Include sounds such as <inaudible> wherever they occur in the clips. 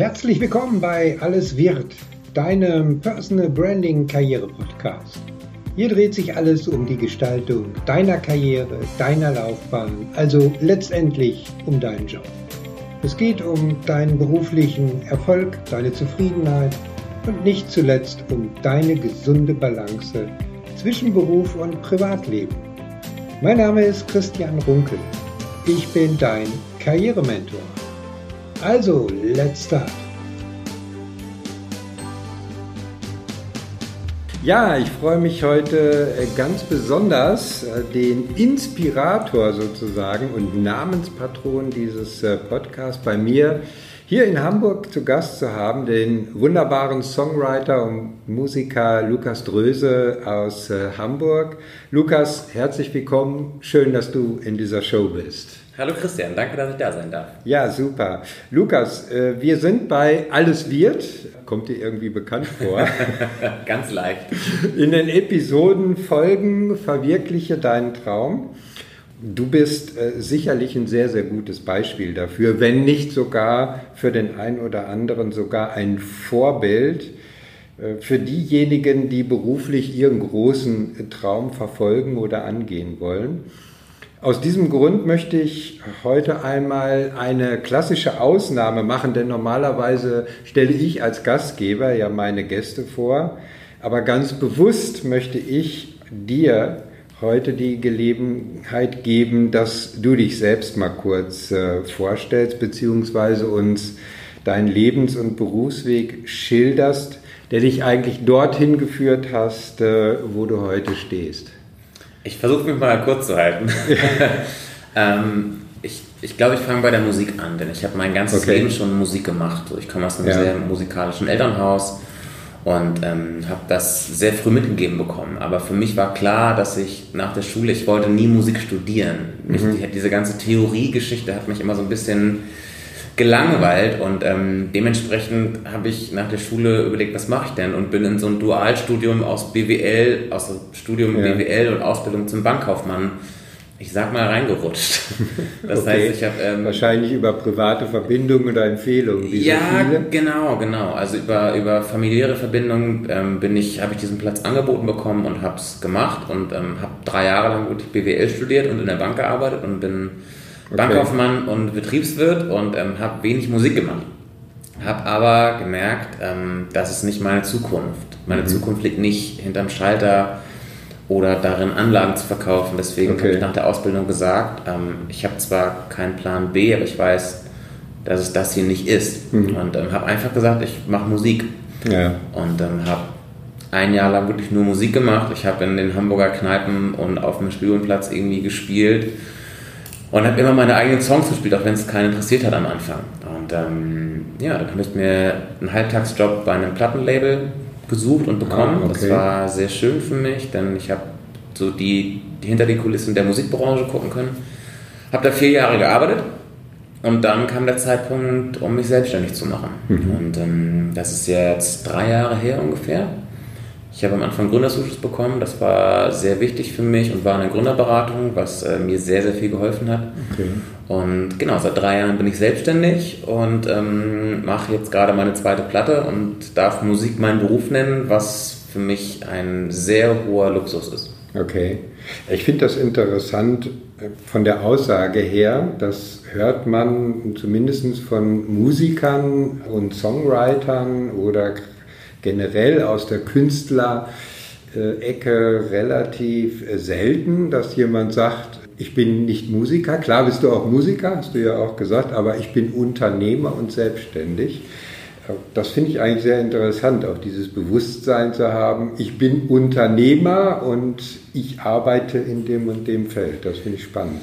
Herzlich willkommen bei Alles wird, deinem Personal Branding Karriere Podcast. Hier dreht sich alles um die Gestaltung deiner Karriere, deiner Laufbahn, also letztendlich um deinen Job. Es geht um deinen beruflichen Erfolg, deine Zufriedenheit und nicht zuletzt um deine gesunde Balance zwischen Beruf und Privatleben. Mein Name ist Christian Runkel. Ich bin dein Karrierementor. Also, let's start. Ja, ich freue mich heute äh, ganz besonders, äh, den Inspirator sozusagen und Namenspatron dieses äh, Podcasts bei mir hier in Hamburg zu Gast zu haben, den wunderbaren Songwriter und Musiker Lukas Dröse aus Hamburg. Lukas, herzlich willkommen. Schön, dass du in dieser Show bist. Hallo Christian, danke, dass ich da sein darf. Ja, super. Lukas, wir sind bei Alles wird, kommt dir irgendwie bekannt vor. <laughs> Ganz leicht. In den Episoden Folgen Verwirkliche deinen Traum. Du bist äh, sicherlich ein sehr, sehr gutes Beispiel dafür, wenn nicht sogar für den einen oder anderen sogar ein Vorbild äh, für diejenigen, die beruflich ihren großen Traum verfolgen oder angehen wollen. Aus diesem Grund möchte ich heute einmal eine klassische Ausnahme machen, denn normalerweise stelle ich als Gastgeber ja meine Gäste vor, aber ganz bewusst möchte ich dir heute die Gelegenheit geben, dass du dich selbst mal kurz äh, vorstellst, beziehungsweise uns deinen Lebens- und Berufsweg schilderst, der dich eigentlich dorthin geführt hast, äh, wo du heute stehst. Ich versuche mich mal kurz zu halten. <laughs> ähm, ich ich glaube, ich fange bei der Musik an, denn ich habe mein ganzes okay. Leben schon Musik gemacht. Ich komme aus einem ja. sehr musikalischen Elternhaus und ähm, habe das sehr früh mitgegeben bekommen. Aber für mich war klar, dass ich nach der Schule, ich wollte nie Musik studieren. Mhm. Ich, diese ganze Theoriegeschichte hat mich immer so ein bisschen gelangweilt und ähm, dementsprechend habe ich nach der Schule überlegt, was mache ich denn und bin in so ein Dualstudium aus BWL, aus Studium ja. BWL und Ausbildung zum Bankkaufmann, ich sag mal, reingerutscht. <laughs> Das okay. heißt, ich habe... Ähm, Wahrscheinlich über private Verbindungen oder Empfehlungen. ja, so genau, genau. Also über, über familiäre Verbindungen ähm, bin ich, habe ich diesen Platz angeboten bekommen und habe es gemacht und ähm, habe drei Jahre lang BWL studiert und in der Bank gearbeitet und bin okay. Bankkaufmann und Betriebswirt und ähm, habe wenig Musik gemacht. Habe aber gemerkt, ähm, das ist nicht meine Zukunft. Meine mhm. Zukunft liegt nicht hinterm Schalter oder darin, Anlagen zu verkaufen. Deswegen okay. habe ich nach der Ausbildung gesagt, ähm, ich habe zwar keinen Plan B, aber ich weiß, dass es das hier nicht ist. Mhm. Und ähm, habe einfach gesagt, ich mache Musik. Ja. Und ähm, habe ein Jahr lang wirklich nur Musik gemacht. Ich habe in den Hamburger Kneipen und auf dem Spielplatz irgendwie gespielt und habe immer meine eigenen Songs gespielt, auch wenn es keinen interessiert hat am Anfang. Und ähm, ja, dann habe ich mir einen Halbtagsjob bei einem Plattenlabel gesucht und bekommen. Ah, okay. Das war sehr schön für mich, denn ich habe so die, die hinter die Kulissen der Musikbranche gucken können. Habe da vier Jahre gearbeitet und dann kam der Zeitpunkt, um mich selbstständig zu machen. Mhm. Und ähm, das ist jetzt drei Jahre her ungefähr. Ich habe am Anfang Gründerzuschuss bekommen, das war sehr wichtig für mich und war eine Gründerberatung, was äh, mir sehr, sehr viel geholfen hat. Okay. Und genau, seit drei Jahren bin ich selbstständig und ähm, mache jetzt gerade meine zweite Platte und darf Musik meinen Beruf nennen, was für mich ein sehr hoher Luxus ist. Okay. Ich finde das interessant äh, von der Aussage her, das hört man zumindest von Musikern und Songwritern oder generell aus der Künstlerecke relativ selten, dass jemand sagt, ich bin nicht Musiker. Klar bist du auch Musiker, hast du ja auch gesagt, aber ich bin Unternehmer und selbstständig. Das finde ich eigentlich sehr interessant, auch dieses Bewusstsein zu haben, ich bin Unternehmer und ich arbeite in dem und dem Feld. Das finde ich spannend.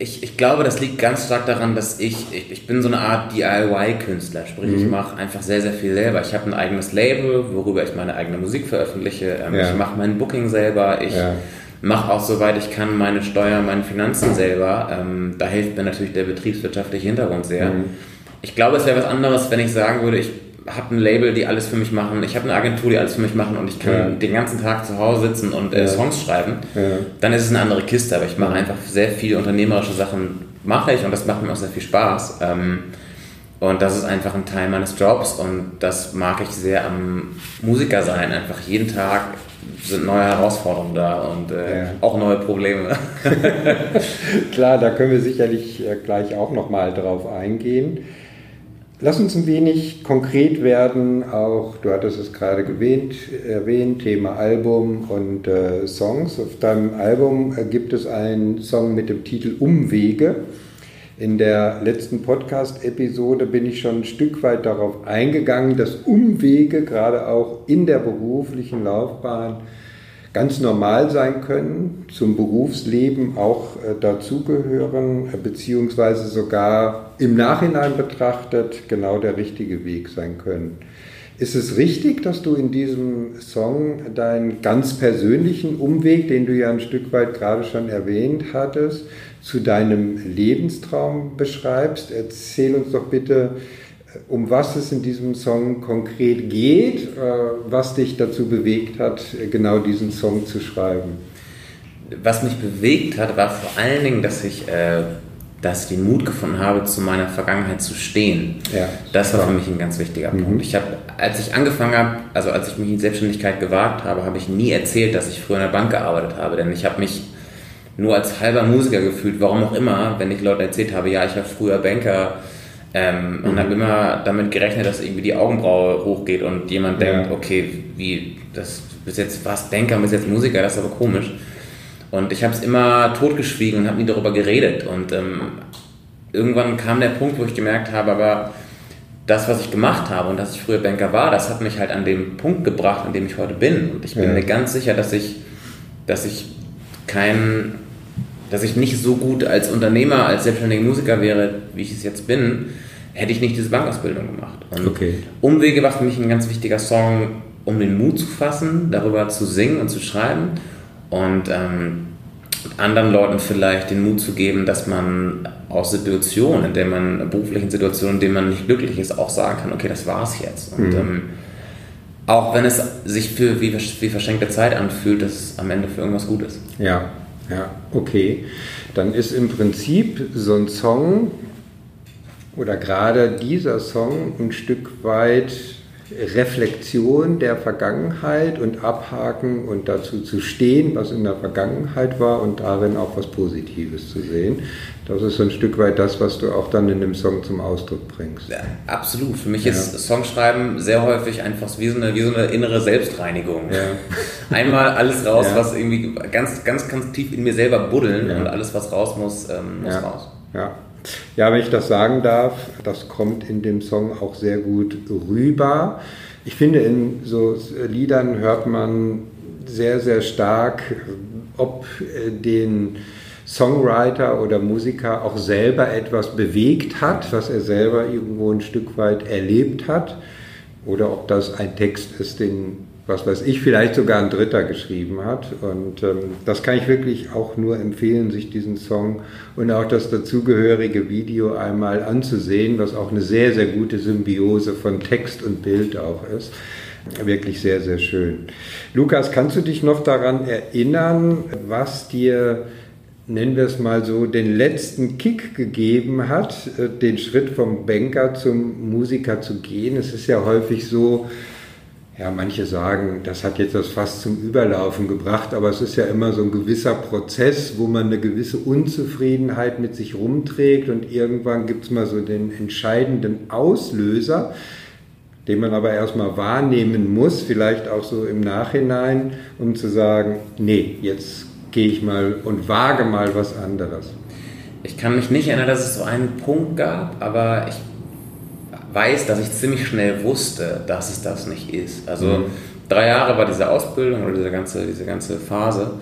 Ich, ich glaube, das liegt ganz stark daran, dass ich, ich, ich bin so eine Art DIY-Künstler, sprich, mhm. ich mache einfach sehr, sehr viel selber. Ich habe ein eigenes Label, worüber ich meine eigene Musik veröffentliche. Ähm, ja. Ich mache mein Booking selber. Ich ja. mache auch, soweit ich kann, meine Steuer, meine Finanzen selber. Ähm, da hilft mir natürlich der betriebswirtschaftliche Hintergrund sehr. Mhm. Ich glaube, es wäre was anderes, wenn ich sagen würde, ich habe ein Label, die alles für mich machen, ich habe eine Agentur, die alles für mich machen und ich kann ja. den ganzen Tag zu Hause sitzen und äh, Songs schreiben, ja. dann ist es eine andere Kiste. Aber ich mache einfach sehr viele unternehmerische Sachen, mache ich und das macht mir auch sehr viel Spaß. Ähm, Und das ist einfach ein Teil meines Jobs und das mag ich sehr am Musiker sein. Einfach jeden Tag sind neue Herausforderungen da und äh, ja. auch neue Probleme. <laughs> <laughs> Klar, da können wir sicherlich äh, gleich auch nochmal drauf eingehen. Lass uns ein wenig konkret werden, auch du hattest es gerade erwähnt, erwähnt Thema Album und äh, Songs. Auf deinem Album äh, gibt es einen Song mit dem Titel Umwege. In der letzten Podcast-Episode bin ich schon ein Stück weit darauf eingegangen, dass Umwege gerade auch in der beruflichen Laufbahn ganz normal sein können, zum Berufsleben auch äh, dazugehören, äh, beziehungsweise sogar im Nachhinein betrachtet genau der richtige Weg sein können. Ist es richtig, dass du in diesem Song deinen ganz persönlichen Umweg, den du ja ein Stück weit gerade schon erwähnt hattest, zu deinem Lebenstraum beschreibst? Erzähl uns doch bitte, um was es in diesem Song konkret geht, äh, was dich dazu bewegt hat, genau diesen Song zu schreiben. Was mich bewegt hat, war vor allen Dingen, dass ich, äh, dass ich den Mut gefunden habe, zu meiner Vergangenheit zu stehen. Ja, das war für mich ein ganz wichtiger mhm. Punkt. Ich habe, als ich angefangen habe, also als ich mich in Selbstständigkeit gewagt habe, habe ich nie erzählt, dass ich früher in der Bank gearbeitet habe, denn ich habe mich nur als halber Musiker gefühlt, warum auch immer, wenn ich Leuten erzählt habe, ja, ich war früher Banker, ähm, mhm. Und habe immer damit gerechnet, dass irgendwie die Augenbraue hochgeht und jemand ja. denkt, okay, wie, das bist jetzt was Banker, bist jetzt Musiker, das ist aber komisch. Und ich habe es immer totgeschwiegen und habe nie darüber geredet. Und ähm, irgendwann kam der Punkt, wo ich gemerkt habe, aber das, was ich gemacht habe und dass ich früher Banker war, das hat mich halt an dem Punkt gebracht, an dem ich heute bin. Und ich bin ja. mir ganz sicher, dass ich, dass ich kein dass ich nicht so gut als Unternehmer, als selbstständiger Musiker wäre, wie ich es jetzt bin, hätte ich nicht diese Bankausbildung gemacht. Und okay. Umwege war für mich ein ganz wichtiger Song, um den Mut zu fassen, darüber zu singen und zu schreiben und ähm, anderen Leuten vielleicht den Mut zu geben, dass man aus Situationen, in denen man, beruflichen Situationen, in denen man nicht glücklich ist, auch sagen kann, okay, das war's jetzt. Und mhm. ähm, auch wenn es sich für wie, wie verschenkte Zeit anfühlt, dass es am Ende für irgendwas gut ist. Ja, ja, okay. Dann ist im Prinzip so ein Song oder gerade dieser Song ein Stück weit Reflexion der Vergangenheit und Abhaken und dazu zu stehen, was in der Vergangenheit war und darin auch was Positives zu sehen. Das ist so ein Stück weit das, was du auch dann in dem Song zum Ausdruck bringst. Ja, absolut. Für mich ja. ist Songschreiben sehr häufig einfach wie so eine, wie so eine innere Selbstreinigung. Ja. <laughs> Einmal alles raus, was irgendwie ganz, ganz, ganz tief in mir selber buddeln und alles, was raus muss, ähm, muss raus. Ja. Ja, wenn ich das sagen darf, das kommt in dem Song auch sehr gut rüber. Ich finde, in so Liedern hört man sehr, sehr stark, ob äh, den Songwriter oder Musiker auch selber etwas bewegt hat, was er selber irgendwo ein Stück weit erlebt hat, oder ob das ein Text ist, den was weiß ich, vielleicht sogar ein Dritter geschrieben hat. Und ähm, das kann ich wirklich auch nur empfehlen, sich diesen Song und auch das dazugehörige Video einmal anzusehen, was auch eine sehr, sehr gute Symbiose von Text und Bild auch ist. Wirklich sehr, sehr schön. Lukas, kannst du dich noch daran erinnern, was dir nennen wir es mal so, den letzten Kick gegeben hat, äh, den Schritt vom Banker zum Musiker zu gehen. Es ist ja häufig so, ja, manche sagen, das hat jetzt das fast zum Überlaufen gebracht, aber es ist ja immer so ein gewisser Prozess, wo man eine gewisse Unzufriedenheit mit sich rumträgt und irgendwann gibt es mal so den entscheidenden Auslöser, den man aber erstmal wahrnehmen muss, vielleicht auch so im Nachhinein, um zu sagen, nee, jetzt gehe ich mal und wage mal was anderes. Ich kann mich nicht erinnern, dass es so einen Punkt gab, aber ich weiß, dass ich ziemlich schnell wusste, dass es das nicht ist. Also mhm. drei Jahre war diese Ausbildung oder diese ganze, diese ganze Phase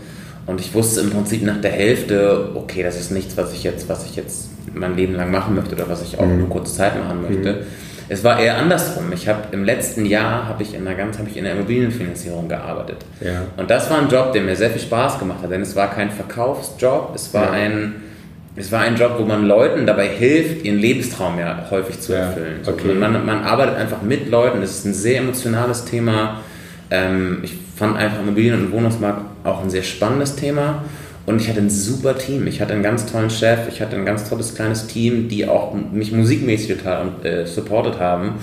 und ich wusste im Prinzip nach der Hälfte, okay, das ist nichts, was ich jetzt, was ich jetzt mein Leben lang machen möchte oder was ich auch mhm. nur kurze Zeit machen möchte. Mhm. Es war eher andersrum. Ich habe im letzten Jahr habe ich in der ganz habe ich in der Immobilienfinanzierung gearbeitet. Ja. Und das war ein Job, der mir sehr viel Spaß gemacht hat, denn es war kein Verkaufsjob, es war ja. ein es war ein Job, wo man Leuten dabei hilft, ihren Lebenstraum ja häufig zu erfüllen. Ja, okay. man, man, arbeitet einfach mit Leuten, das ist ein sehr emotionales Thema. Ähm, ich fand einfach Immobilien- und Wohnungsmarkt auch ein sehr spannendes Thema. Und ich hatte ein super Team. Ich hatte einen ganz tollen Chef, ich hatte ein ganz tolles kleines Team, die auch mich musikmäßig total äh, supportet haben.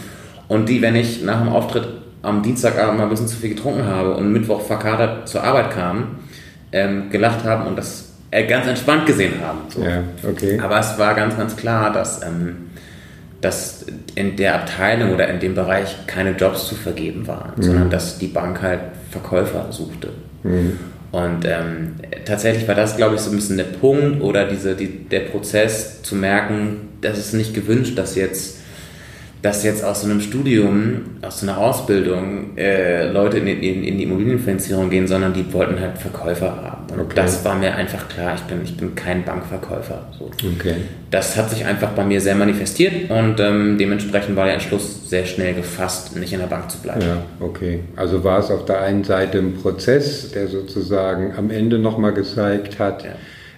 Und die, wenn ich nach dem Auftritt am Dienstagabend mal ein bisschen zu viel getrunken habe und Mittwoch verkadert zur Arbeit kam, ähm, gelacht haben und das ganz entspannt gesehen haben. So. Ja, okay. Aber es war ganz, ganz klar, dass, ähm, dass in der Abteilung oder in dem Bereich keine Jobs zu vergeben waren, mhm. sondern dass die Bank halt Verkäufer suchte. Mhm. Und ähm, tatsächlich war das, glaube ich, so ein bisschen der Punkt oder diese, die, der Prozess zu merken, dass es nicht gewünscht, dass jetzt dass jetzt aus so einem Studium, aus so einer Ausbildung äh, Leute in, in, in, die Immobilienfinanzierung gehen, sondern die wollten halt Verkäufer haben. Und okay. das war mir einfach klar, ich bin, ich bin kein Bankverkäufer. So. Okay. Das hat sich einfach bei mir sehr manifestiert und ähm, dementsprechend war der Entschluss sehr schnell gefasst, nicht in der Bank zu bleiben. Ja, okay. Also war es auf der einen Seite ein Prozess, der sozusagen am Ende nochmal gezeigt hat, ja.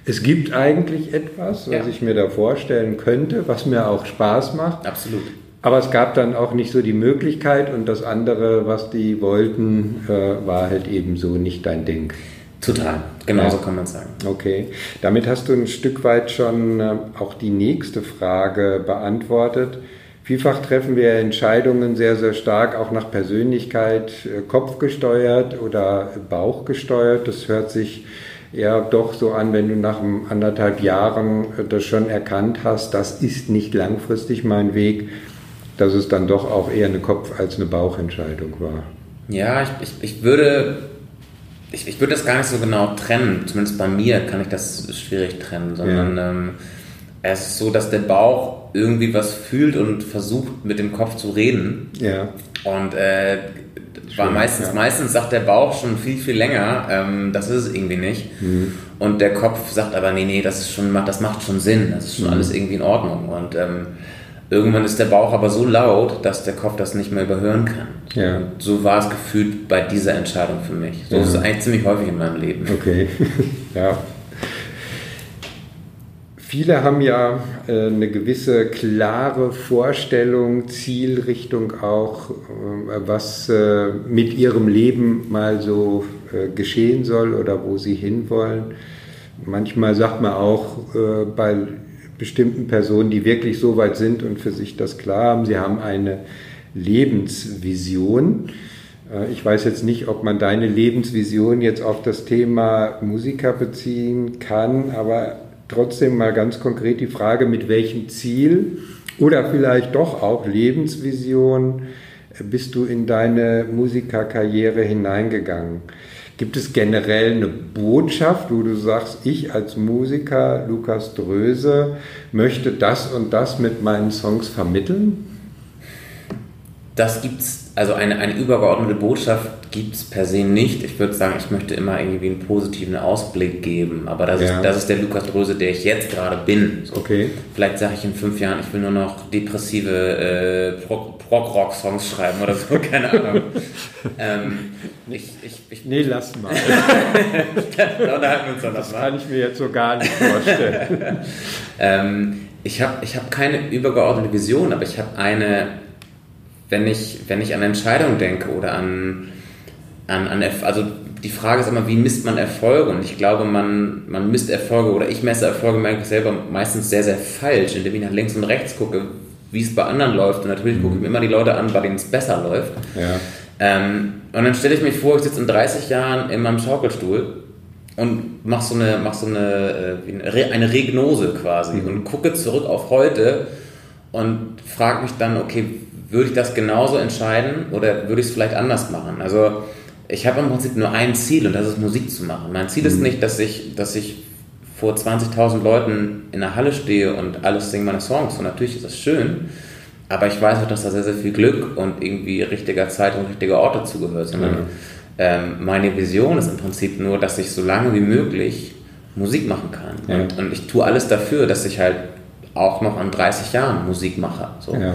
Es gibt eigentlich etwas, was ja. ich mir da vorstellen könnte, was mir auch Spaß macht. Absolut. Aber es gab dann auch nicht so die Möglichkeit und das andere, was die wollten, äh, war halt eben so nicht dein Ding. Total, genau so kann man sagen. Okay, damit hast du ein Stück weit schon äh, auch die nächste Frage beantwortet. Vielfach treffen wir Entscheidungen sehr, sehr stark auch nach Persönlichkeit, äh, kopfgesteuert oder bauchgesteuert. Das hört sich ja doch so an, wenn du nach anderthalb Jahren äh, das schon erkannt hast, das ist nicht langfristig mein Weg dass es dann doch auch eher eine Kopf- als eine Bauchentscheidung war. Ja, ich, ich, ich würde ich, ich würde das gar nicht so genau trennen. Zumindest bei mir kann ich das schwierig trennen, sondern ja. ähm, es ist so, dass der Bauch irgendwie was fühlt und versucht mit dem Kopf zu reden. Ja. Und äh, war meistens, ja. meistens sagt der Bauch schon viel, viel länger, ähm, das ist es irgendwie nicht. Mhm. Und der Kopf sagt aber, nee, nee, das ist schon, das macht schon Sinn, das ist schon mhm. alles irgendwie in Ordnung. Und ähm, Irgendwann ist der Bauch aber so laut, dass der Kopf das nicht mehr überhören kann. Ja. Und so war es gefühlt bei dieser Entscheidung für mich. So ja. ist es eigentlich ziemlich häufig in meinem Leben. Okay, <laughs> ja. Viele haben ja äh, eine gewisse klare Vorstellung, Zielrichtung auch, äh, was äh, mit ihrem Leben mal so geschehen soll oder wo sie hinwollen. Manchmal sagt man auch bei bestimmten Personen, die wirklich so weit sind und für sich das klar haben. Sie haben eine Lebensvision. Äh, ich weiß jetzt nicht, ob man deine Lebensvision jetzt auf das Thema Musiker beziehen kann, aber trotzdem mal ganz konkret die Frage, mit welchem Ziel oder vielleicht doch auch Lebensvision bist du in deine Musikerkarriere hineingegangen? Gibt es generell eine Botschaft, wo du sagst, ich als Musiker, Lukas Dröse, möchte das und das mit meinen Songs vermitteln? Das gibt's, also eine, eine übergeordnete Botschaft gibt es per se nicht. Ich würde sagen, ich möchte immer irgendwie einen positiven Ausblick geben. Aber das, ja. ist, das ist der Lukas Dröse, der ich jetzt gerade bin. So. Okay. Vielleicht sage ich in fünf Jahren, ich will nur noch depressive äh, Prog-Rock-Songs schreiben oder so, <laughs> keine Ahnung. ähm, ich, ich, ich, nee, lass mal. <laughs> uns das kann ich mir jetzt so gar nicht vorstellen. <laughs> ähm, ich habe ich hab keine übergeordnete Vision, aber ich habe eine, wenn ich, wenn ich an Entscheidungen denke oder an, an, an also die Frage ist immer, wie misst man Erfolge? Und ich glaube, man, man misst Erfolge oder ich messe Erfolge merke ich selber meistens sehr, sehr falsch, indem ich nach links und rechts gucke, wie es bei anderen läuft. Und natürlich gucke ich mir immer die Leute an, bei denen es besser läuft. Ja. Ähm, und dann stelle ich mich vor, ich sitze in 30 Jahren in meinem Schaukelstuhl und mache so eine, mach so eine, äh, eine Regnose quasi mhm. und gucke zurück auf heute und frage mich dann, okay, würde ich das genauso entscheiden oder würde ich es vielleicht anders machen? Also ich habe im Prinzip nur ein Ziel und das ist Musik zu machen. Mein Ziel mhm. ist nicht, dass ich, dass ich vor 20.000 Leuten in der Halle stehe und alles singen meine Songs. Und natürlich ist das schön, aber ich weiß auch, dass da sehr, sehr viel Glück und irgendwie richtiger Zeit und richtiger Ort dazugehört. Sondern mhm. ähm, meine Vision ist im Prinzip nur, dass ich so lange wie möglich Musik machen kann. Ja. Und, und, ich tue alles dafür, dass ich halt auch noch an 30 Jahren Musik mache. So. Ja.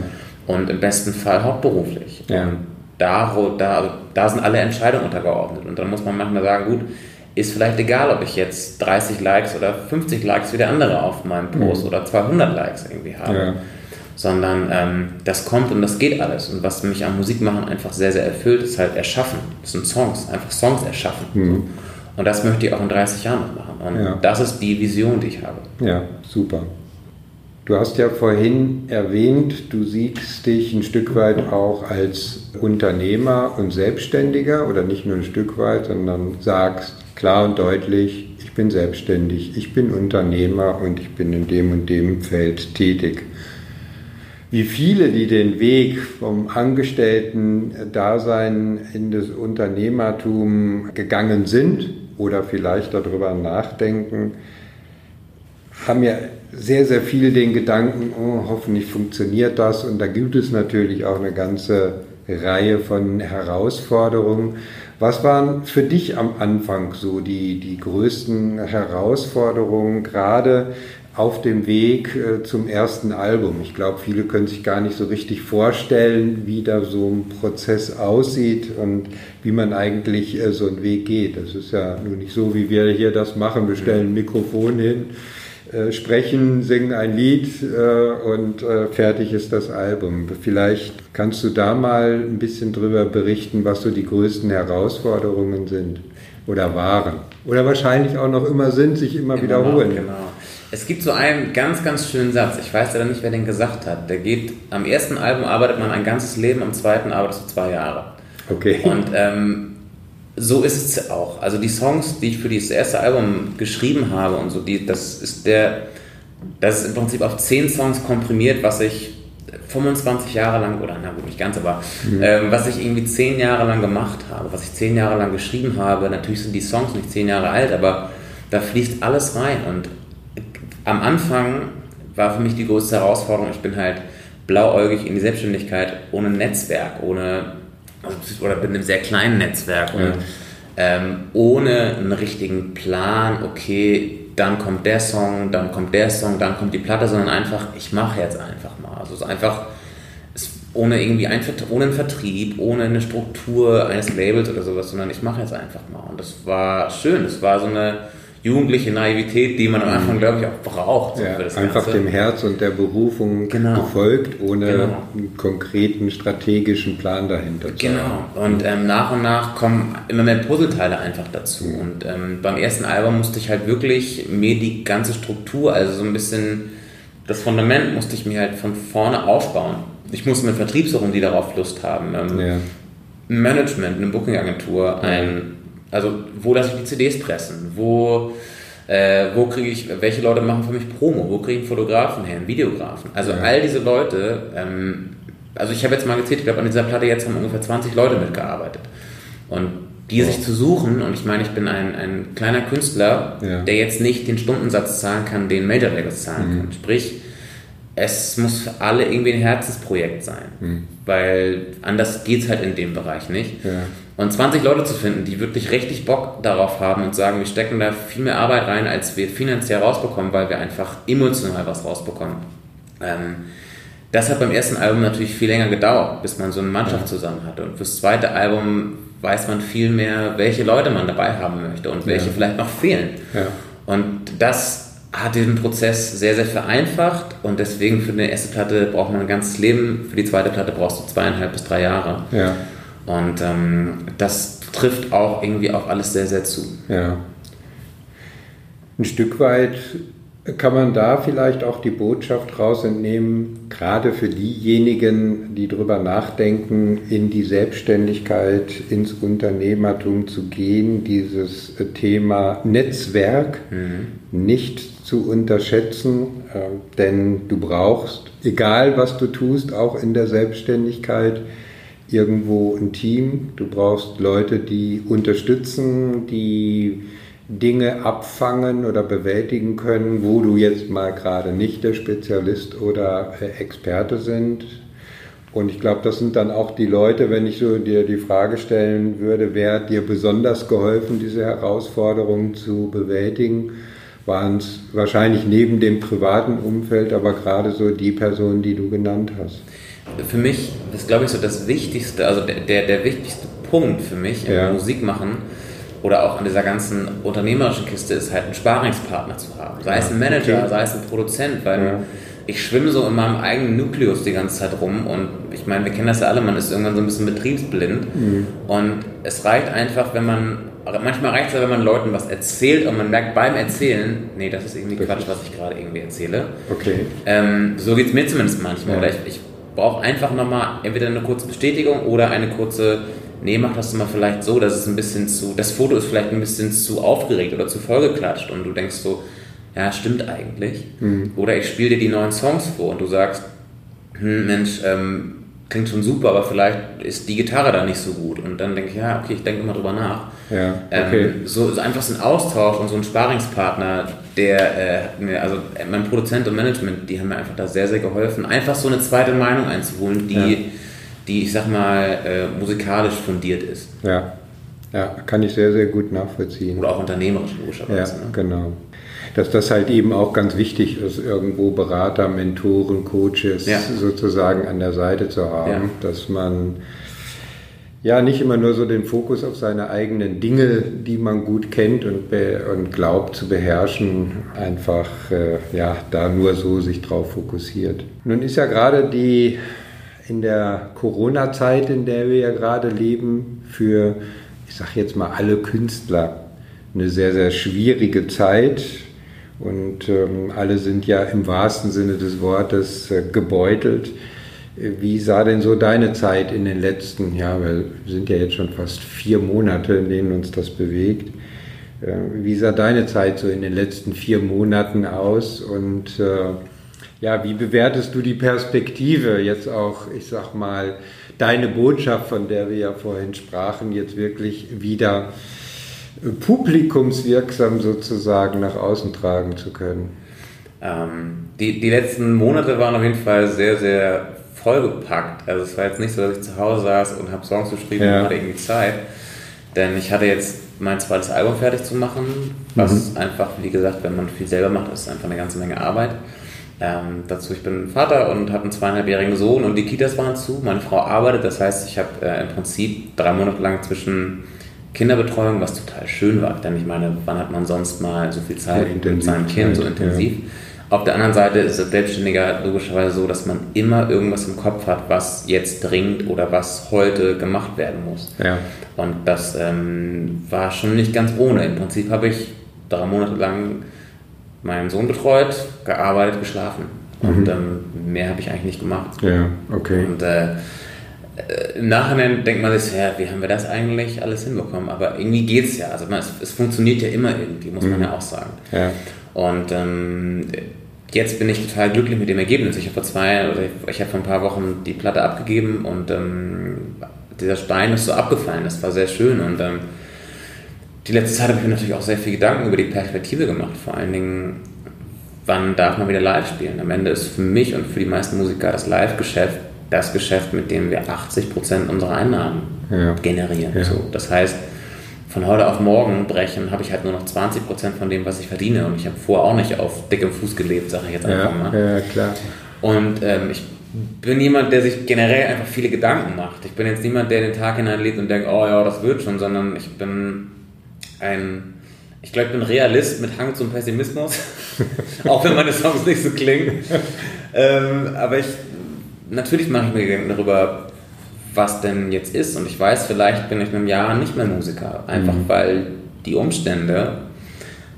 Und im besten Fall hauptberuflich. Ja. Und da, da, da sind alle Entscheidungen untergeordnet. Und dann muss man manchmal sagen, gut, ist vielleicht egal, ob ich jetzt 30 Likes oder 50 Likes wie der andere auf meinem Post mhm. oder 200 Likes irgendwie habe sondern ähm, das kommt und das geht alles. Und was mich am Musikmachen einfach sehr, sehr erfüllt, ist halt Erschaffen. Das sind Songs, einfach Songs erschaffen. Mhm. Und das möchte ich auch in 30 Jahren noch machen. Und ja. das ist die Vision, die ich habe. Ja, super. Du hast ja vorhin erwähnt, du siehst dich ein Stück weit auch als Unternehmer und Selbstständiger oder nicht nur ein Stück weit, sondern sagst klar und deutlich, ich bin selbstständig, ich bin Unternehmer und ich bin in dem und dem Feld tätig. Wie viele, die den Weg vom Angestellten-Dasein in das Unternehmertum gegangen sind oder vielleicht darüber nachdenken, haben ja sehr, sehr viel den Gedanken, oh, hoffentlich funktioniert das. Und da gibt es natürlich auch eine ganze Reihe von Herausforderungen. Was waren für dich am Anfang so die, die größten Herausforderungen, gerade auf dem Weg äh, zum ersten Album? Ich glaube, viele können sich gar nicht so richtig vorstellen, wie da so ein Prozess aussieht und wie man eigentlich äh, so einen Weg geht. Das ist ja nur nicht so, wie wir hier das machen. Wir stellen ein Mikrofon hin äh, sprechen, singen ein Lied äh, und äh, fertig ist das Album. Vielleicht kannst du da mal ein bisschen drüber berichten, was so die größten Herausforderungen sind oder waren. Oder wahrscheinlich auch noch immer sind, sich immer, immer wiederholen. Noch, genau. Es gibt so einen ganz, ganz schönen Satz. Ich weiß ja nicht, wer den gesagt hat. Der geht, am ersten Album arbeitet man ein ganzes Leben, am zweiten arbeitet man zwei Jahre. Okay. Und ähm, so ist es auch. Also die Songs, die ich für dieses erste Album geschrieben habe und so, die, das ist der, das ist im Prinzip auf zehn Songs komprimiert, was ich 25 Jahre lang, oder na gut, nicht ganz, aber mhm. ähm, was ich irgendwie zehn Jahre lang gemacht habe, was ich zehn Jahre lang geschrieben habe, natürlich sind die Songs nicht zehn Jahre alt, aber da fließt alles rein und am Anfang war für mich die größte Herausforderung, ich bin halt blauäugig in die Selbstständigkeit ohne Netzwerk, ohne oder in einem sehr kleinen Netzwerk und ähm, ohne einen richtigen Plan, okay, dann kommt der Song, dann kommt der Song, dann kommt die Platte, sondern einfach, ich mache jetzt einfach mal. Also es ist einfach ohne irgendwie ein, ohne einen Vertrieb, ohne eine Struktur eines Labels oder sowas, sondern ich mache jetzt einfach mal. Und das war schön. Das war so eine jugendliche Naivität, die man am Anfang, glaube ich, auch braucht. So ja, einfach Ganze. dem Herz und der Berufung genau. gefolgt, ohne genau. einen konkreten strategischen Plan dahinter zu genau. haben. Genau. Und ähm, nach und nach kommen immer mehr Puzzleteile einfach dazu. Und ähm, beim ersten Album musste ich halt wirklich mir die ganze Struktur, also so ein bisschen das Fundament musste ich mir halt von vorne aufbauen. Ich musste mir Vertrieb suchen, die darauf Lust haben. Ähm, ja. Ein Management, eine Booking-Agentur, ein also wo lasse ich die CDs pressen? Wo, äh, wo kriege ich, welche Leute machen für mich Promo? Wo kriege ich Fotografen her, einen Videografen? Also all diese Leute, ähm, also ich habe jetzt mal gezählt, ich glaube an dieser Platte jetzt haben ungefähr 20 Leute mitgearbeitet. Und die sich zu suchen, und ich meine, ich bin ein, ein kleiner Künstler, ja. der jetzt nicht den Stundensatz zahlen kann, den Major Labels zahlen mhm. kann. Sprich, es muss für alle irgendwie ein Herzensprojekt sein, mhm. weil anders geht es halt in dem Bereich nicht. Ja. Und 20 Leute zu finden, die wirklich richtig Bock darauf haben und sagen, wir stecken da viel mehr Arbeit rein, als wir finanziell rausbekommen, weil wir einfach emotional was rausbekommen. Ähm, das hat beim ersten Album natürlich viel länger gedauert, bis man so eine Mannschaft zusammen hatte. Und fürs zweite Album weiß man viel mehr, welche Leute man dabei haben möchte und welche ja. vielleicht noch fehlen. Ja. Und das hat diesen Prozess sehr, sehr vereinfacht und deswegen für eine erste Platte braucht man ein ganzes Leben, für die zweite Platte brauchst du zweieinhalb bis drei Jahre. Ja. Und ähm, das trifft auch irgendwie auf alles sehr, sehr zu. Ja. Ein Stück weit kann man da vielleicht auch die Botschaft rausentnehmen, gerade für diejenigen, die darüber nachdenken, in die Selbstständigkeit, ins Unternehmertum zu gehen, dieses Thema Netzwerk mhm. nicht zu unterschätzen, äh, denn du brauchst, egal was du tust, auch in der Selbstständigkeit, irgendwo ein Team, du brauchst Leute, die unterstützen, die Dinge abfangen oder bewältigen können, wo du jetzt mal gerade nicht der Spezialist oder äh, Experte sind. Und ich glaube, das sind dann auch die Leute, wenn ich so dir die Frage stellen würde, wer hat dir besonders geholfen, diese Herausforderungen zu bewältigen, waren es wahrscheinlich neben dem privaten Umfeld, aber gerade so die Personen, die du genannt hast für mich ist, glaube ich, so das Wichtigste, also der, der, der wichtigste Punkt für mich im ja. Musikmachen oder auch an dieser ganzen unternehmerischen Kiste ist halt einen Sparingspartner zu haben. Sei es ein Manager, okay. sei es ein Produzent, weil ja. ich schwimme so in meinem eigenen Nukleus die ganze Zeit rum und ich meine, wir kennen das ja alle, man ist irgendwann so ein bisschen betriebsblind mhm. und es reicht einfach, wenn man manchmal reicht es ja, wenn man Leuten was erzählt und man merkt beim Erzählen, nee, das ist irgendwie Quatsch, was ich gerade irgendwie erzähle. Okay. Ähm, so geht es mir zumindest manchmal. Ja. Oder ich, ich brauche einfach nochmal entweder eine kurze Bestätigung oder eine kurze, nee, mach das mal vielleicht so, dass es ein bisschen zu, das Foto ist vielleicht ein bisschen zu aufgeregt oder zu vollgeklatscht und du denkst so, ja, stimmt eigentlich. Mhm. Oder ich spiele dir die neuen Songs vor und du sagst, hm, Mensch, ähm, klingt schon super, aber vielleicht ist die Gitarre da nicht so gut. Und dann denke ich, ja, okay, ich denke immer drüber nach. Ja, okay. Ähm, so, so, einfach so ein Austausch und so ein Sparingspartner, der äh, also äh, mein Produzent und Management, die haben mir einfach da sehr, sehr geholfen, einfach so eine zweite Meinung einzuholen, die, ja. die ich sag mal, äh, musikalisch fundiert ist. Ja. ja, kann ich sehr, sehr gut nachvollziehen. Oder auch unternehmerisch, logischerweise. Ja, ne? genau dass das halt eben auch ganz wichtig ist, irgendwo Berater, Mentoren, Coaches ja. sozusagen an der Seite zu haben, ja. dass man ja nicht immer nur so den Fokus auf seine eigenen Dinge, die man gut kennt und, und glaubt zu beherrschen, einfach äh, ja da nur so sich drauf fokussiert. Nun ist ja gerade die in der Corona-Zeit, in der wir ja gerade leben, für ich sage jetzt mal alle Künstler eine sehr sehr schwierige Zeit und ähm, alle sind ja im wahrsten Sinne des Wortes äh, gebeutelt. Wie sah denn so deine Zeit in den letzten, ja, wir sind ja jetzt schon fast vier Monate, in denen uns das bewegt. Äh, wie sah deine Zeit so in den letzten vier Monaten aus und äh, ja, wie bewertest du die Perspektive jetzt auch, ich sag mal, deine Botschaft, von der wir ja vorhin sprachen, jetzt wirklich wieder publikumswirksam sozusagen nach außen tragen zu können? Ähm, die, die letzten Monate waren auf jeden Fall sehr, sehr vollgepackt. Also es war jetzt nicht so, dass ich zu Hause saß und habe Songs geschrieben ja. und hatte irgendwie Zeit. Denn ich hatte jetzt mein zweites Album fertig zu machen, was mhm. einfach, wie gesagt, wenn man viel selber macht, ist einfach eine ganze Menge Arbeit. Ähm, dazu, ich bin Vater und habe einen zweieinhalbjährigen Sohn und die Kitas waren zu. Meine Frau arbeitet, das heißt, ich habe äh, im Prinzip drei Monate lang zwischen Kinderbetreuung, was total schön war. Denn ich meine, wann hat man sonst mal so viel Zeit mit seinem Kind so intensiv? Ja. Auf der anderen Seite ist es Selbstständiger logischerweise so, dass man immer irgendwas im Kopf hat, was jetzt dringend oder was heute gemacht werden muss. Ja. Und das ähm, war schon nicht ganz ohne. Im Prinzip habe ich drei Monate lang meinen Sohn betreut, gearbeitet, geschlafen. Mhm. Und ähm, mehr habe ich eigentlich nicht gemacht. Ja, okay. Und äh, äh, im Nachhinein denkt man sich, ja, wie haben wir das eigentlich alles hinbekommen? Aber irgendwie geht es ja. Also man, es, es, funktioniert ja immer irgendwie, muss man mhm. ja auch sagen. Ja. Und ähm, jetzt bin ich total glücklich mit dem Ergebnis. Ich habe vor zwei, oder ich, habe vor ein paar Wochen die Platte abgegeben und ähm, dieser Stein ist so abgefallen. Das war sehr schön und ähm, die letzte Zeit habe ich mir natürlich auch sehr viel Gedanken über die Perspektive gemacht. Vor allen Dingen, wann darf man wieder live spielen? Am Ende ist für mich und für die meisten Musiker das Live-Geschäft das Geschäft, mit dem wir 80 Prozent unserer Einnahmen ja. generieren. Ja. So, das heißt, von heute auf morgen brechen, habe ich halt nur noch 20 Prozent von dem, was ich verdiene. Und ich habe vorher auch nicht auf dickem Fuß gelebt, sage ich jetzt einfach ja, mal. Ja, klar. Und ähm, ich bin jemand, der sich generell einfach viele Gedanken macht. Ich bin jetzt niemand, der den Tag hineinlebt und denkt, oh ja, das wird schon, sondern ich bin ein, ich glaube, ich bin Realist mit Hang zum Pessimismus, <laughs> auch wenn meine Songs nicht so klingen. ähm, aber ich natürlich mache ich mir Gedanken darüber, was denn jetzt ist. Und ich weiß, vielleicht bin ich in einem Jahr nicht mehr Musiker. Einfach mhm. weil die Umstände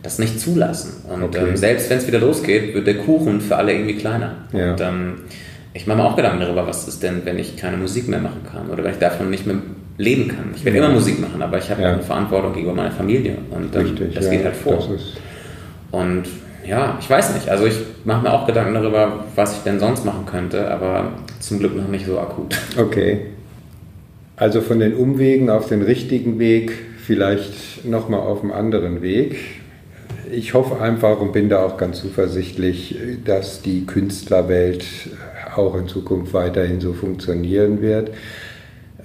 das nicht zulassen. Und okay. ähm, selbst wenn es wieder losgeht, wird der Kuchen für alle irgendwie kleiner. Ja. Und ähm, ich mache mir auch Gedanken darüber, was ist denn, wenn ich keine Musik mehr machen kann oder wenn ich davon nicht mehr leben kann. Ich werde ja. immer Musik machen, aber ich habe ja. eine Verantwortung gegenüber meiner Familie. Und ähm, Richtig, das geht halt vor. Und ja, ich weiß nicht. Also ich mache mir auch Gedanken darüber, was ich denn sonst machen könnte, aber zum Glück noch nicht so akut. Okay. Also von den Umwegen auf den richtigen Weg, vielleicht nochmal auf einem anderen Weg. Ich hoffe einfach und bin da auch ganz zuversichtlich, dass die Künstlerwelt auch in Zukunft weiterhin so funktionieren wird.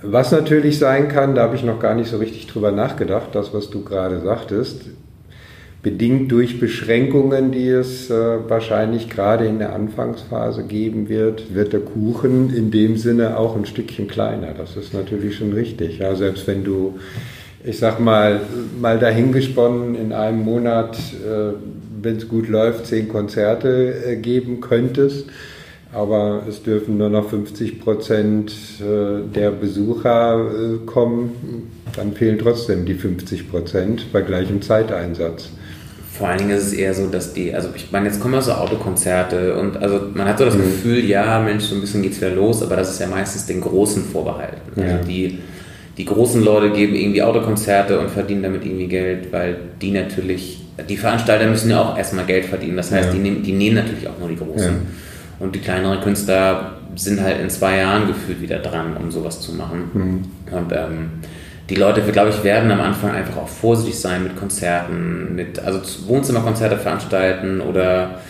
Was natürlich sein kann, da habe ich noch gar nicht so richtig drüber nachgedacht, das, was du gerade sagtest, bedingt durch Beschränkungen, die es äh, wahrscheinlich gerade in der Anfangsphase geben wird, wird der Kuchen in dem Sinne auch ein Stückchen kleiner. Das ist natürlich schon richtig. Ja, selbst wenn du ich sag mal, mal dahingesponnen in einem Monat, äh, wenn es gut läuft, zehn Konzerte äh, geben könntest. Aber es dürfen nur noch 50 Prozent äh, der Besucher äh, kommen. Dann fehlen trotzdem die 50 Prozent bei gleichem Zeiteinsatz. Vor allen Dingen ist es eher so, dass die, also ich meine, jetzt kommen ja so Autokonzerte und also man hat so das mhm. Gefühl, ja, Mensch, so ein bisschen geht's wieder los, aber das ist ja meistens den Großen vorbehalten. Also ja. Also die, die großen Leute geben irgendwie Autokonzerte und verdienen damit irgendwie Geld, weil die natürlich, die Veranstalter müssen ja auch erstmal Geld verdienen. Das heißt, ja. die, nehmen, die nehmen natürlich auch nur die Großen. Ja. Und die kleineren Künstler sind halt in zwei Jahren gefühlt wieder dran, um sowas zu machen. Mhm. Und ähm, die Leute, glaube ich, werden am Anfang einfach auch vorsichtig sein mit Konzerten, mit also Wohnzimmerkonzerte veranstalten oder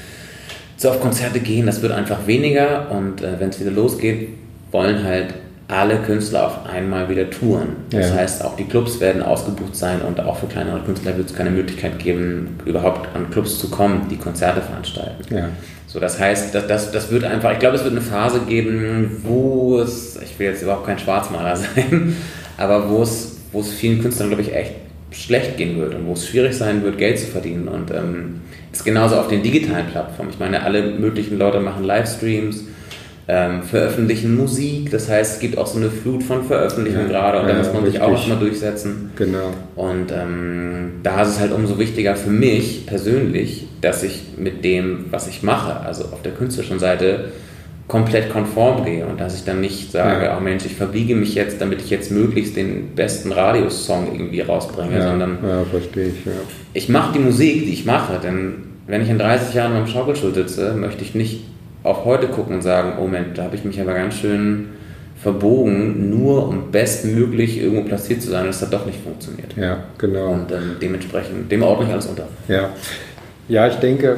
so auf Konzerte gehen. Das wird einfach weniger und äh, wenn es wieder losgeht, wollen halt alle Künstler auf einmal wieder touren. Das ja. heißt, auch die Clubs werden ausgebucht sein und auch für kleinere Künstler wird es keine Möglichkeit geben, überhaupt an Clubs zu kommen, die Konzerte veranstalten. Ja. So, das heißt, das, das, das wird einfach, ich glaube, es wird eine Phase geben, wo es, ich will jetzt überhaupt kein Schwarzmaler <laughs> sein, aber wo es, wo es vielen Künstlern, glaube ich, echt schlecht gehen wird und wo es schwierig sein wird, Geld zu verdienen. Und ähm, ist genauso auf den digitalen Plattformen. Ich meine, alle möglichen Leute machen Livestreams, ähm, veröffentlichen Musik. Das heißt, es gibt auch so eine Flut von Veröffentlichungen ja, gerade und ja, da muss man richtig. sich auch erstmal durchsetzen. Genau. Und ähm, da ist es halt umso wichtiger für mich persönlich, dass ich mit dem, was ich mache, also auf der künstlerischen Seite, komplett konform gehe und dass ich dann nicht sage, ja. oh Mensch, ich verbiege mich jetzt, damit ich jetzt möglichst den besten Radiosong irgendwie rausbringe, ja, sondern ja, verstehe ich, ja. ich mache die Musik, die ich mache, denn wenn ich in 30 Jahren am Schaukelstuhl sitze, möchte ich nicht auf heute gucken und sagen, oh Moment, da habe ich mich aber ganz schön verbogen, nur um bestmöglich irgendwo platziert zu sein, dass das doch nicht funktioniert. Ja, genau. Und ähm, dementsprechend, dem ordne ich alles unter. Ja. ja, ich denke,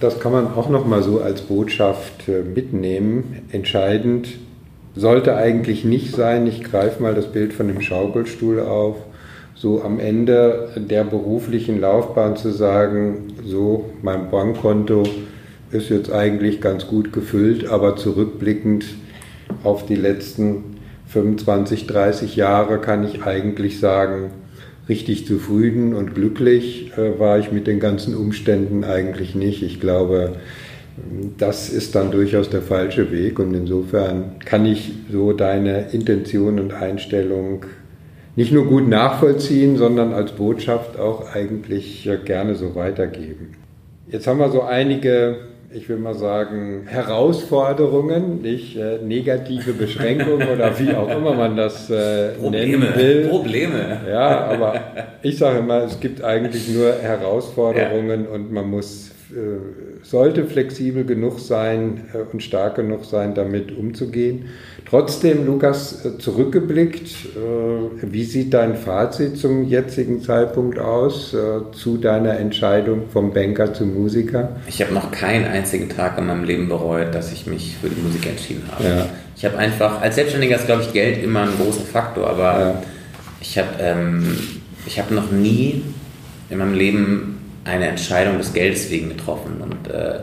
das kann man auch nochmal so als Botschaft äh, mitnehmen. Entscheidend sollte eigentlich nicht sein, ich greife mal das Bild von dem Schaukelstuhl auf, so am Ende der beruflichen Laufbahn zu sagen, so mein Bankkonto ist jetzt eigentlich ganz gut gefüllt, aber zurückblickend auf die letzten 25, 30 Jahre kann ich eigentlich sagen, richtig zufrieden und glücklich äh, war ich mit den ganzen Umständen eigentlich nicht. Ich glaube, das ist dann durchaus der falsche Weg und insofern kann ich so deine Intention und Einstellung nicht nur gut nachvollziehen, sondern als Botschaft auch eigentlich gerne so weitergeben. Jetzt haben wir so einige ich will mal sagen, Herausforderungen, nicht äh, negative Beschränkungen <laughs> oder wie auch immer man das äh, Probleme, nennen will. Probleme. Ja, aber ich sage immer, es gibt eigentlich nur Herausforderungen ja. und man muss, sollte flexibel genug sein äh, und stark genug sein, damit umzugehen. Trotzdem, Lukas, äh, zurückgeblickt, äh, wie sieht dein Fazit zum jetzigen Zeitpunkt aus, äh, zu deiner Entscheidung vom Banker zum Musiker? Ich habe noch keinen einzigen Tag in meinem Leben bereut, dass ich mich für die Musik entschieden habe. Ja. Ich habe einfach, als Selbstständiger ist, glaube ich, Geld immer ein großer Faktor, aber ja. ich habe ähm, hab noch nie in meinem Leben eine Entscheidung des Geldes wegen getroffen und äh,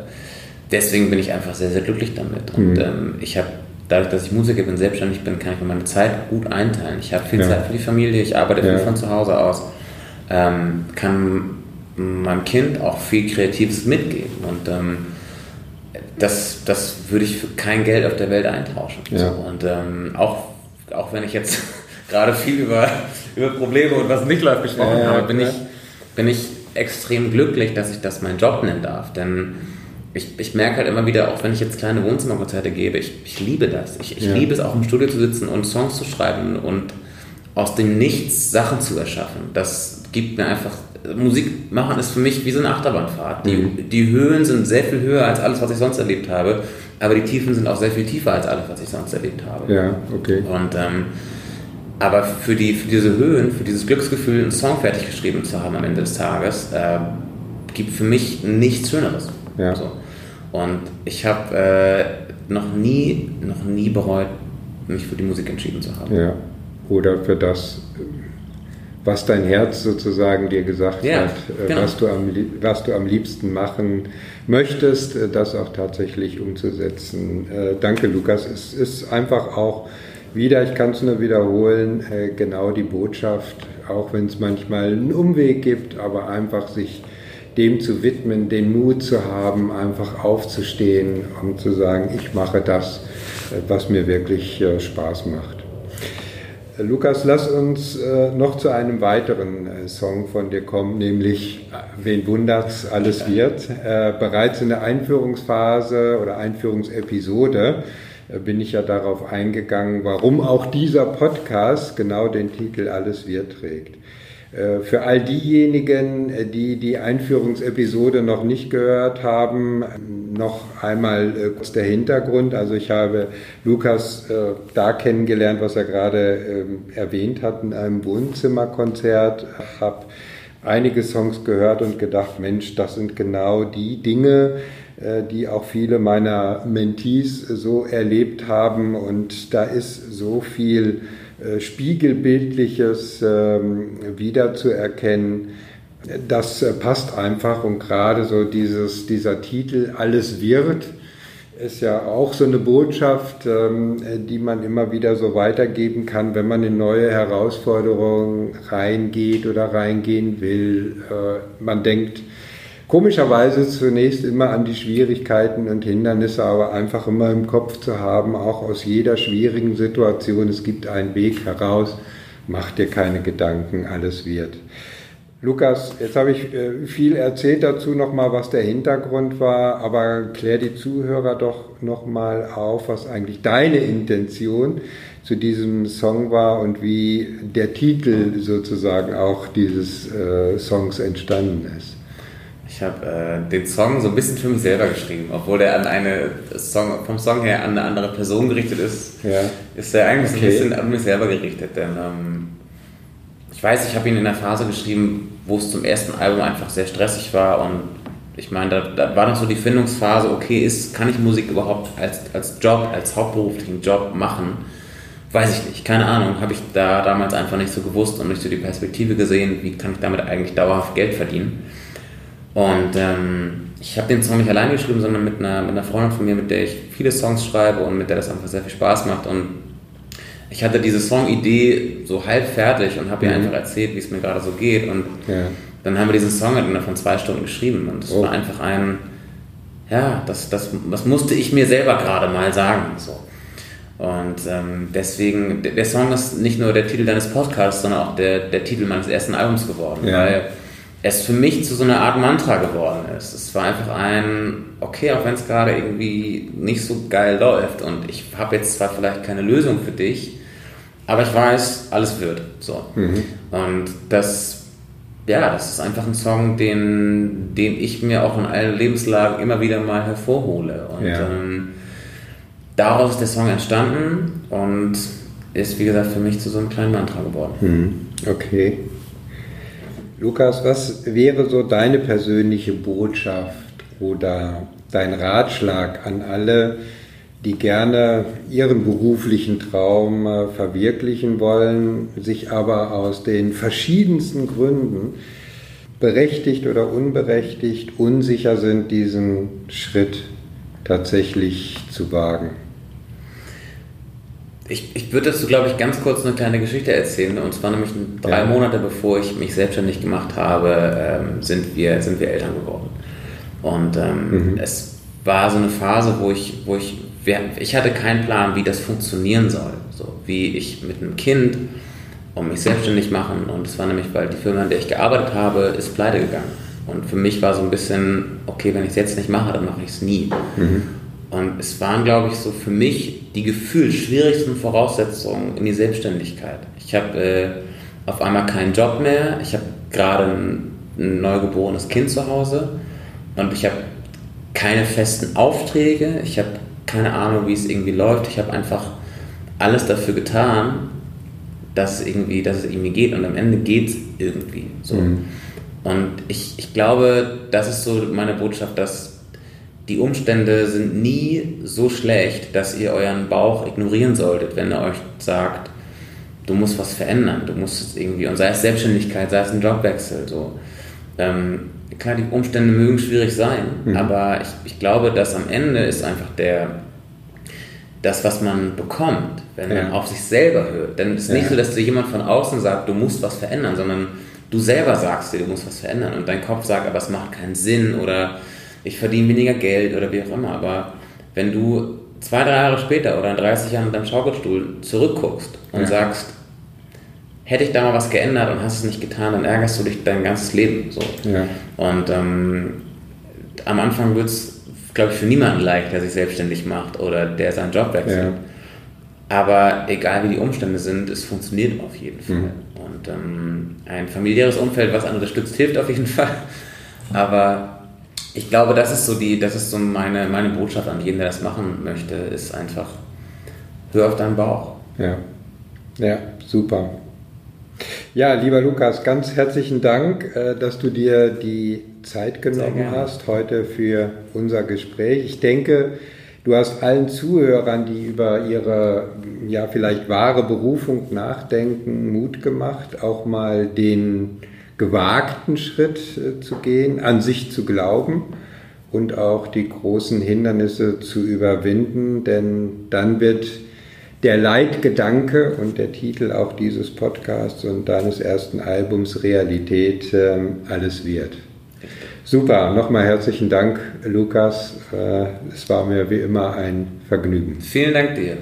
deswegen bin ich einfach sehr, sehr glücklich damit. Und mhm. ähm, ich habe dadurch, dass ich Musiker bin, selbstständig bin, kann ich mir meine Zeit gut einteilen. Ich habe viel ja. Zeit für die Familie, ich arbeite viel von zu Hause aus, ähm, kann meinem Kind auch viel Kreatives mitgeben und ähm, das, das würde ich für kein Geld auf der Welt eintauschen. Ja. Und ähm, auch, auch wenn ich jetzt <laughs> gerade viel über, über Probleme und was nicht läuft gesprochen ja, habe, bin, ich, bin ich extrem glücklich, dass ich das meinen Job nennen darf. Denn ich, ich merke halt immer wieder, auch wenn ich jetzt kleine Wohnzimmerkonzerte gebe, ich, ich liebe das. Ich, ich ja. liebe es auch im Studio zu sitzen und Songs zu schreiben und aus dem Nichts Sachen zu erschaffen. Das gibt mir einfach. Musik machen ist für mich wie so eine Achterbahnfahrt. Die, mhm. die Höhen sind sehr viel höher als alles, was ich sonst erlebt habe, aber die Tiefen sind auch sehr viel tiefer als alles, was ich sonst erlebt habe. Ja, okay. Und ähm, aber für, die, für diese Höhen, für dieses Glücksgefühl, einen Song fertig geschrieben zu haben am Ende des Tages, äh, gibt für mich nichts Schöneres. Ja. So. Und ich habe äh, noch, nie, noch nie bereut, mich für die Musik entschieden zu haben. Ja. Oder für das, was dein Herz sozusagen dir gesagt ja, hat, äh, genau. was, du am, was du am liebsten machen möchtest, äh, das auch tatsächlich umzusetzen. Äh, danke, Lukas. Es ist einfach auch wieder, ich kann es nur wiederholen, äh, genau die Botschaft, auch wenn es manchmal einen Umweg gibt, aber einfach sich dem zu widmen, den Mut zu haben, einfach aufzustehen und zu sagen, ich mache das, äh, was mir wirklich äh, Spaß macht. Lukas, lass uns noch zu einem weiteren Song von dir kommen, nämlich Wen wundert's, alles wird. bereits in der Einführungsphase oder Einführungsepisode bin ich ja darauf eingegangen, warum auch dieser Podcast genau den Titel Alles wir trägt. Äh, für all diejenigen, äh, die die Einführungsepisode noch nicht gehört haben, noch einmal äh, kurz der Hintergrund. Also ich habe Lukas da kennengelernt, was er gerade ähm, erwähnt hat, in einem Wohnzimmerkonzert, habe einige Songs gehört und gedacht, Mensch, das sind genau die Dinge, äh, die auch viele meiner Mentees so erlebt haben. Und da ist so viel äh, Spiegelbildliches ähm, wiederzuerkennen. Das äh, passt einfach und gerade so dieses, dieser Titel Alles wird ist ja auch so eine Botschaft, ähm, die man immer wieder so weitergeben kann, wenn man in neue Herausforderungen reingeht oder reingehen will. Man denkt, komischerweise zunächst immer an die Schwierigkeiten und Hindernisse, aber einfach immer im Kopf zu haben, auch aus jeder schwierigen Situation, es gibt einen Weg heraus, mach dir keine Gedanken, alles wird. Lukas, jetzt habe ich äh, viel erzählt dazu nochmal, was der Hintergrund war, aber klär die Zuhörer doch nochmal auf, was eigentlich deine Intention zu diesem Song war und wie der Titel sozusagen auch dieses äh, Songs entstanden ist. Ich habe äh, den Song so ein bisschen für mich selber geschrieben, obwohl der an eine Song, vom Song her an eine andere Person gerichtet ist. Ja. Ist er eigentlich okay. so ein bisschen an mich selber gerichtet, denn ähm, ich weiß, ich habe ihn in einer Phase geschrieben, wo es zum ersten Album einfach sehr stressig war und ich meine, da, da, war noch so die Findungsphase, okay, ist, kann ich Musik überhaupt als, als Job, als hauptberuflichen Job machen? Weiß ich nicht, keine Ahnung, habe ich da damals einfach nicht so gewusst und nicht so die Perspektive gesehen, wie kann ich damit eigentlich dauerhaft Geld verdienen. Und ähm, ich habe den Song nicht alleine geschrieben, sondern mit einer, mit einer Freundin von mir, mit der ich viele Songs schreibe und mit der das einfach sehr viel Spaß macht. Und ich hatte diese Songidee so halb fertig und habe ihr mhm. einfach erzählt, wie es mir gerade so geht. Und ja. dann haben wir diesen Song innerhalb von zwei Stunden geschrieben. Und es oh. war einfach ein, ja, das, das, das musste ich mir selber gerade mal sagen. So. Und ähm, deswegen, der Song ist nicht nur der Titel deines Podcasts, sondern auch der, der Titel meines ersten Albums geworden. Ja. Weil es für mich zu so einer Art Mantra geworden ist. Es war einfach ein, okay, auch wenn es gerade irgendwie nicht so geil läuft und ich habe jetzt zwar vielleicht keine Lösung für dich, aber ich weiß, alles wird. So. Mhm. Und das, ja, das ist einfach ein Song, den, den ich mir auch in allen Lebenslagen immer wieder mal hervorhole. Und ja. ähm, daraus ist der Song entstanden und ist, wie gesagt, für mich zu so einem kleinen Mantra geworden. Mhm. Okay. Lukas, was wäre so deine persönliche Botschaft oder dein Ratschlag an alle, die gerne ihren beruflichen Traum äh, verwirklichen wollen, sich aber aus den verschiedensten Gründen berechtigt oder unberechtigt unsicher sind, diesen Schritt tatsächlich zu wagen? Ich, ich würde dazu, glaube ich, ganz kurz eine kleine Geschichte erzählen. Und zwar nämlich drei ja. Monate bevor ich mich selbstständig gemacht habe, ähm, sind, wir, sind wir Eltern geworden. Und ähm, mhm. es war so eine Phase, wo ich, wo ich, ich hatte keinen Plan, wie das funktionieren soll. So wie ich mit einem Kind und mich selbstständig machen. Und es war nämlich, weil die Firma, an der ich gearbeitet habe, ist pleite gegangen. Und für mich war so ein bisschen, okay, wenn ich es jetzt nicht mache, dann mache ich es nie. Mhm. Und es waren, glaube ich, so für mich die gefühlt schwierigsten Voraussetzungen in die Selbstständigkeit. Ich habe äh, auf einmal keinen Job mehr, ich habe gerade ein, ein neugeborenes Kind zu Hause und ich habe keine festen Aufträge, ich habe keine Ahnung, wie es irgendwie läuft. Ich habe einfach alles dafür getan, dass es irgendwie, dass es irgendwie geht und am Ende geht es irgendwie so. Mhm. Und ich, ich glaube, das ist so meine Botschaft, dass die Umstände sind nie so schlecht, dass ihr euren Bauch ignorieren solltet, wenn er euch sagt, du musst was verändern, du musst es irgendwie, und sei es Selbstständigkeit, sei es ein Jobwechsel, so. Ähm, klar, die Umstände mögen schwierig sein, mhm. aber ich, ich glaube, dass am Ende ist einfach der, das, was man bekommt, wenn ja. man auf sich selber hört. Denn es ist nicht so, dass dir jemand von außen sagt, du musst was verändern, sondern du selber sagst dir, du musst was verändern und dein Kopf sagt, aber es macht keinen Sinn oder ich verdiene weniger Geld oder wie auch immer. Aber wenn du zwei, drei Jahre später oder in 30 Jahren mit deinem Schaukelstuhl zurückguckst und ja. sagst, hätte ich da mal was geändert und hast es nicht getan, dann ärgerst du dich dein ganzes Leben. So. Ja. Und ähm, am Anfang wird es, glaube ich, für niemanden leicht, der sich selbstständig macht oder der seinen Job wechselt. Ja. Aber egal wie die Umstände sind, es funktioniert auf jeden Fall. Mhm. Und ähm, ein familiäres Umfeld, was einen unterstützt, hilft auf jeden <laughs> Fall. Aber ich glaube, das ist so die, das ist so meine, meine Botschaft an jeden, der das machen möchte, ist einfach, hör auf deinen Bauch. Ja. Ja, super. Ja, lieber Lukas, ganz herzlichen Dank, äh, dass du dir die Zeit genommen hast heute für unser Gespräch. Ich denke, du hast allen Zuhörern, die über ihre ja vielleicht wahre Berufung nachdenken, Mut gemacht, auch mal den gewagten Schritt äh, zu gehen, an sich zu glauben und auch die großen Hindernisse zu überwinden, denn dann wird der Leitgedanke und der Titel auch dieses Podcasts und deines ersten Albums Realität ähm, alles wird. Super, nochmal herzlichen Dank, Lukas. Äh, es war mir wie immer ein Vergnügen. Vielen Dank dir.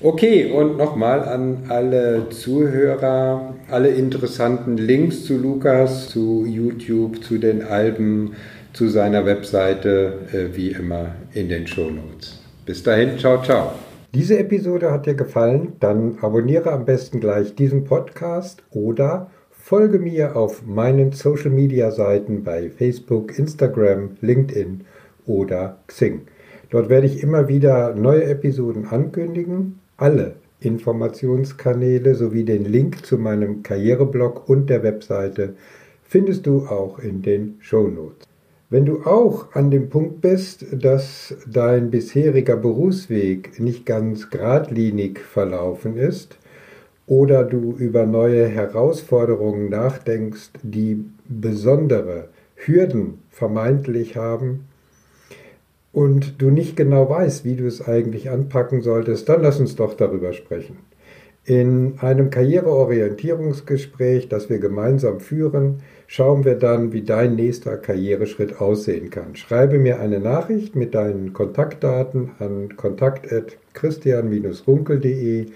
Okay, und nochmal an alle Zuhörer, alle interessanten Links zu Lukas, zu YouTube, zu den Alben, zu seiner Webseite, äh, wie immer in den Show Notes. Bis dahin, ciao, ciao. Diese Episode hat dir gefallen? Dann abonniere am besten gleich diesen Podcast oder folge mir auf meinen Social Media Seiten bei Facebook, Instagram, LinkedIn oder Xing. Dort werde ich immer wieder neue Episoden ankündigen. Alle Informationskanäle sowie den Link zu meinem Karriereblog und der Webseite findest du auch in den Show Notes. Wenn du auch an dem Punkt bist, dass dein bisheriger Berufsweg nicht ganz geradlinig verlaufen ist oder du über neue Herausforderungen nachdenkst, die besondere Hürden vermeintlich haben und du nicht genau weißt, wie du es eigentlich anpacken solltest, dann lass uns doch darüber sprechen. In einem Karriereorientierungsgespräch, das wir gemeinsam führen, schauen wir dann, wie dein nächster Karriereschritt aussehen kann. Schreibe mir eine Nachricht mit deinen Kontaktdaten an kontakt.christian-runkel.de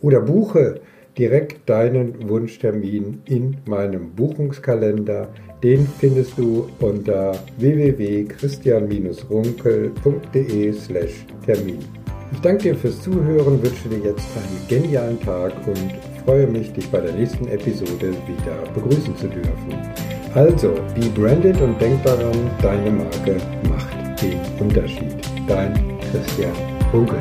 oder buche direkt deinen Wunschtermin in meinem Buchungskalender. Den findest du unter www.christian-runkel.de/termin. Ich danke dir fürs Zuhören, wünsche dir jetzt einen genialen Tag und freue mich, dich bei der nächsten Episode wieder begrüßen zu dürfen. Also, be branded und denk daran, deine Marke macht den Unterschied. Dein Christian Runkel.